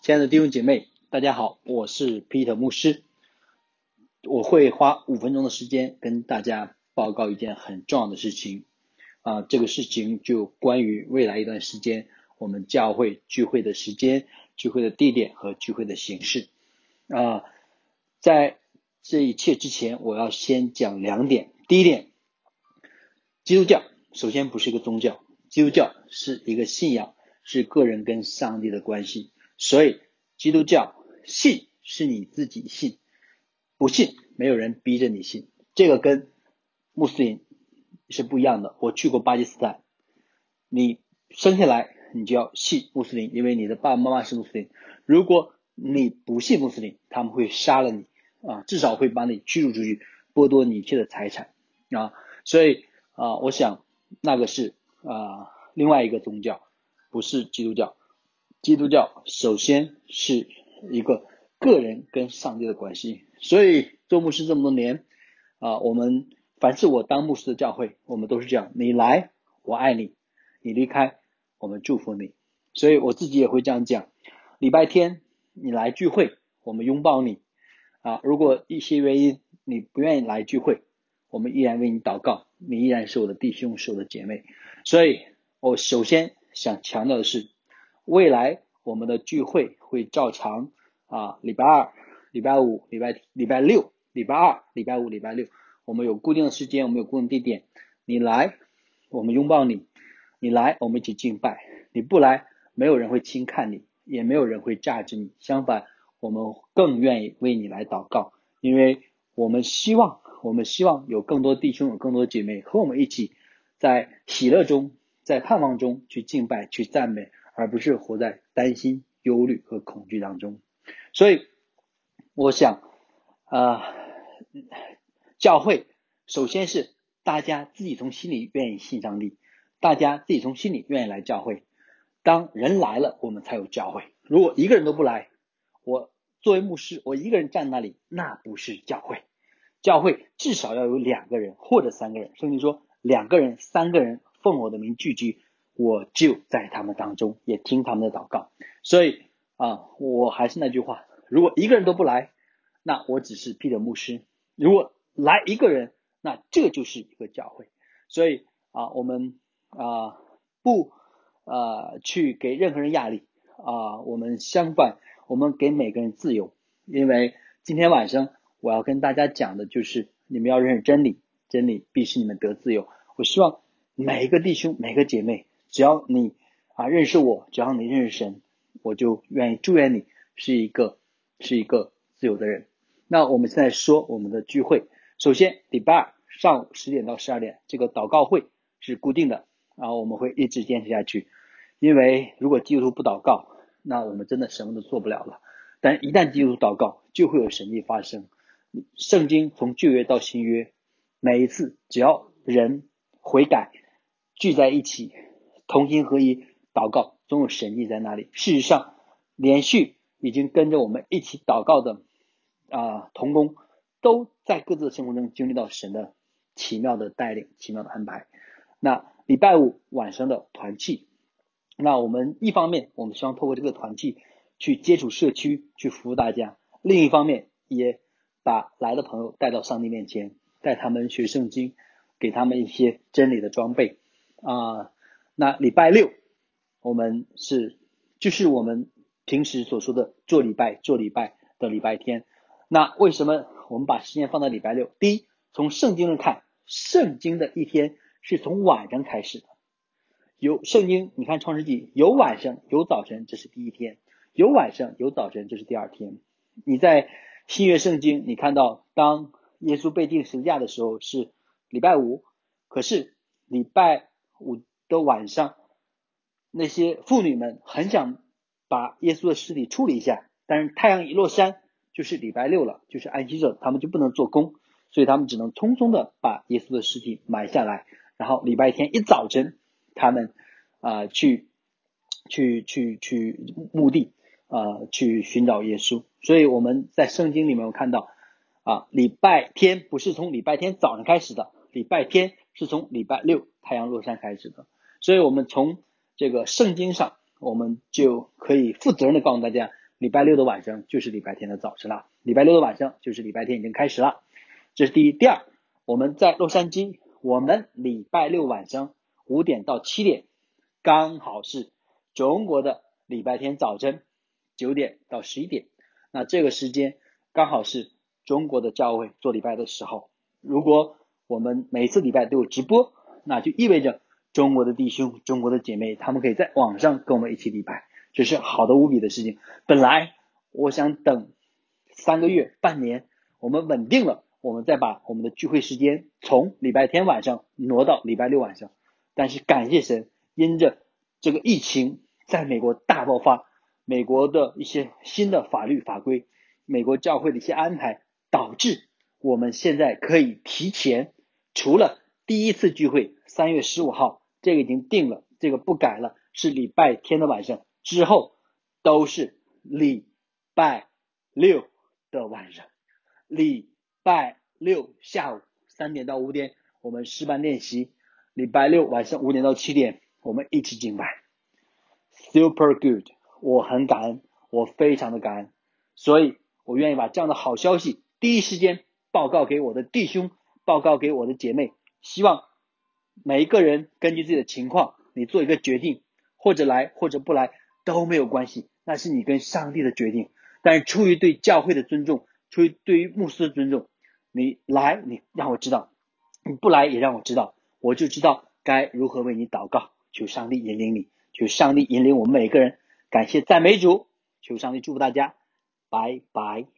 亲爱的弟兄姐妹，大家好，我是 Peter 牧师。我会花五分钟的时间跟大家报告一件很重要的事情啊，这个事情就关于未来一段时间我们教会聚会的时间、聚会的地点和聚会的形式啊。在这一切之前，我要先讲两点。第一点，基督教首先不是一个宗教，基督教是一个信仰，是个人跟上帝的关系。所以，基督教信是你自己信，不信没有人逼着你信。这个跟穆斯林是不一样的。我去过巴基斯坦，你生下来你就要信穆斯林，因为你的爸爸妈妈是穆斯林。如果你不信穆斯林，他们会杀了你啊，至少会把你驱逐出去，剥夺你一切的财产啊。所以啊，我想那个是啊另外一个宗教，不是基督教。基督教首先是一个个人跟上帝的关系，所以做牧师这么多年啊，我们凡是我当牧师的教会，我们都是这样：你来，我爱你；你离开，我们祝福你。所以我自己也会这样讲：礼拜天你来聚会，我们拥抱你啊；如果一些原因你不愿意来聚会，我们依然为你祷告，你依然是我的弟兄，是我的姐妹。所以我首先想强调的是。未来我们的聚会会照常啊，礼拜二、礼拜五、礼拜礼拜六、礼拜二、礼拜五、礼拜六，我们有固定的时间，我们有固定地点。你来，我们拥抱你；你来，我们一起敬拜；你不来，没有人会轻看你，也没有人会榨着你。相反，我们更愿意为你来祷告，因为我们希望，我们希望有更多弟兄、有更多姐妹和我们一起，在喜乐中，在盼望中去敬拜、去赞美。而不是活在担心、忧虑和恐惧当中，所以我想，啊，教会首先是大家自己从心里愿意信上帝，大家自己从心里愿意来教会。当人来了，我们才有教会。如果一个人都不来，我作为牧师，我一个人站那里，那不是教会。教会至少要有两个人或者三个人，甚至说两个人、三个人奉我的名聚集。我就在他们当中，也听他们的祷告。所以啊，我还是那句话：如果一个人都不来，那我只是彼得牧师；如果来一个人，那这就是一个教会。所以啊，我们啊不啊去给任何人压力啊，我们相反，我们给每个人自由。因为今天晚上我要跟大家讲的就是，你们要认识真理，真理必使你们得自由。我希望每一个弟兄、每个姐妹。只要你啊认识我，只要你认识神，我就愿意祝愿你是一个是一个自由的人。那我们现在说我们的聚会，首先礼拜二上午十点到十二点，这个祷告会是固定的，然后我们会一直坚持下去。因为如果基督徒不祷告，那我们真的什么都做不了了。但一旦基督徒祷告，就会有神迹发生。圣经从旧约到新约，每一次只要人悔改聚在一起。同心合一祷告，总有神迹在那里。事实上，连续已经跟着我们一起祷告的啊同工，都在各自的生活中经历到神的奇妙的带领、奇妙的安排。那礼拜五晚上的团契，那我们一方面我们希望透过这个团契去接触社区，去服务大家；另一方面也把来的朋友带到上帝面前，带他们学圣经，给他们一些真理的装备啊。那礼拜六，我们是就是我们平时所说的做礼拜做礼拜的礼拜天。那为什么我们把时间放在礼拜六？第一，从圣经上看，圣经的一天是从晚上开始的。有圣经，你看创世纪有晚上有早晨，这是第一天；有晚上有早晨，这是第二天。你在新约圣经，你看到当耶稣被钉十字架的时候是礼拜五，可是礼拜五。的晚上，那些妇女们很想把耶稣的尸体处理一下，但是太阳一落山就是礼拜六了，就是安息日，他们就不能做工，所以他们只能匆匆的把耶稣的尸体埋下来，然后礼拜天一早晨，他们啊去去去去墓地啊去寻找耶稣。所以我们在圣经里面我看到啊，礼拜天不是从礼拜天早上开始的，礼拜天是从礼拜六太阳落山开始的。所以，我们从这个圣经上，我们就可以负责任的告诉大家，礼拜六的晚上就是礼拜天的早晨了，礼拜六的晚上就是礼拜天已经开始了。这是第一，第二，我们在洛杉矶，我们礼拜六晚上五点到七点，刚好是中国的礼拜天早晨九点到十一点，那这个时间刚好是中国的教会做礼拜的时候。如果我们每次礼拜都有直播，那就意味着中国的弟兄、中国的姐妹，他们可以在网上跟我们一起礼拜，这是好的无比的事情。本来我想等三个月、半年，我们稳定了。我们再把我们的聚会时间从礼拜天晚上挪到礼拜六晚上，但是感谢神，因着这个疫情在美国大爆发，美国的一些新的法律法规，美国教会的一些安排，导致我们现在可以提前，除了第一次聚会三月十五号这个已经定了，这个不改了，是礼拜天的晚上，之后都是礼拜六的晚上，礼。拜六下午三点到五点，我们诗班练习；礼拜六晚上五点到七点，我们一起敬拜。Super good，我很感恩，我非常的感恩，所以我愿意把这样的好消息第一时间报告给我的弟兄，报告给我的姐妹。希望每一个人根据自己的情况，你做一个决定，或者来或者不来都没有关系，那是你跟上帝的决定。但是出于对教会的尊重，出于对于牧师的尊重。你来，你让我知道；你不来也让我知道，我就知道该如何为你祷告。求上帝引领你，求上帝引领我们每个人。感谢赞美主，求上帝祝福大家，拜拜。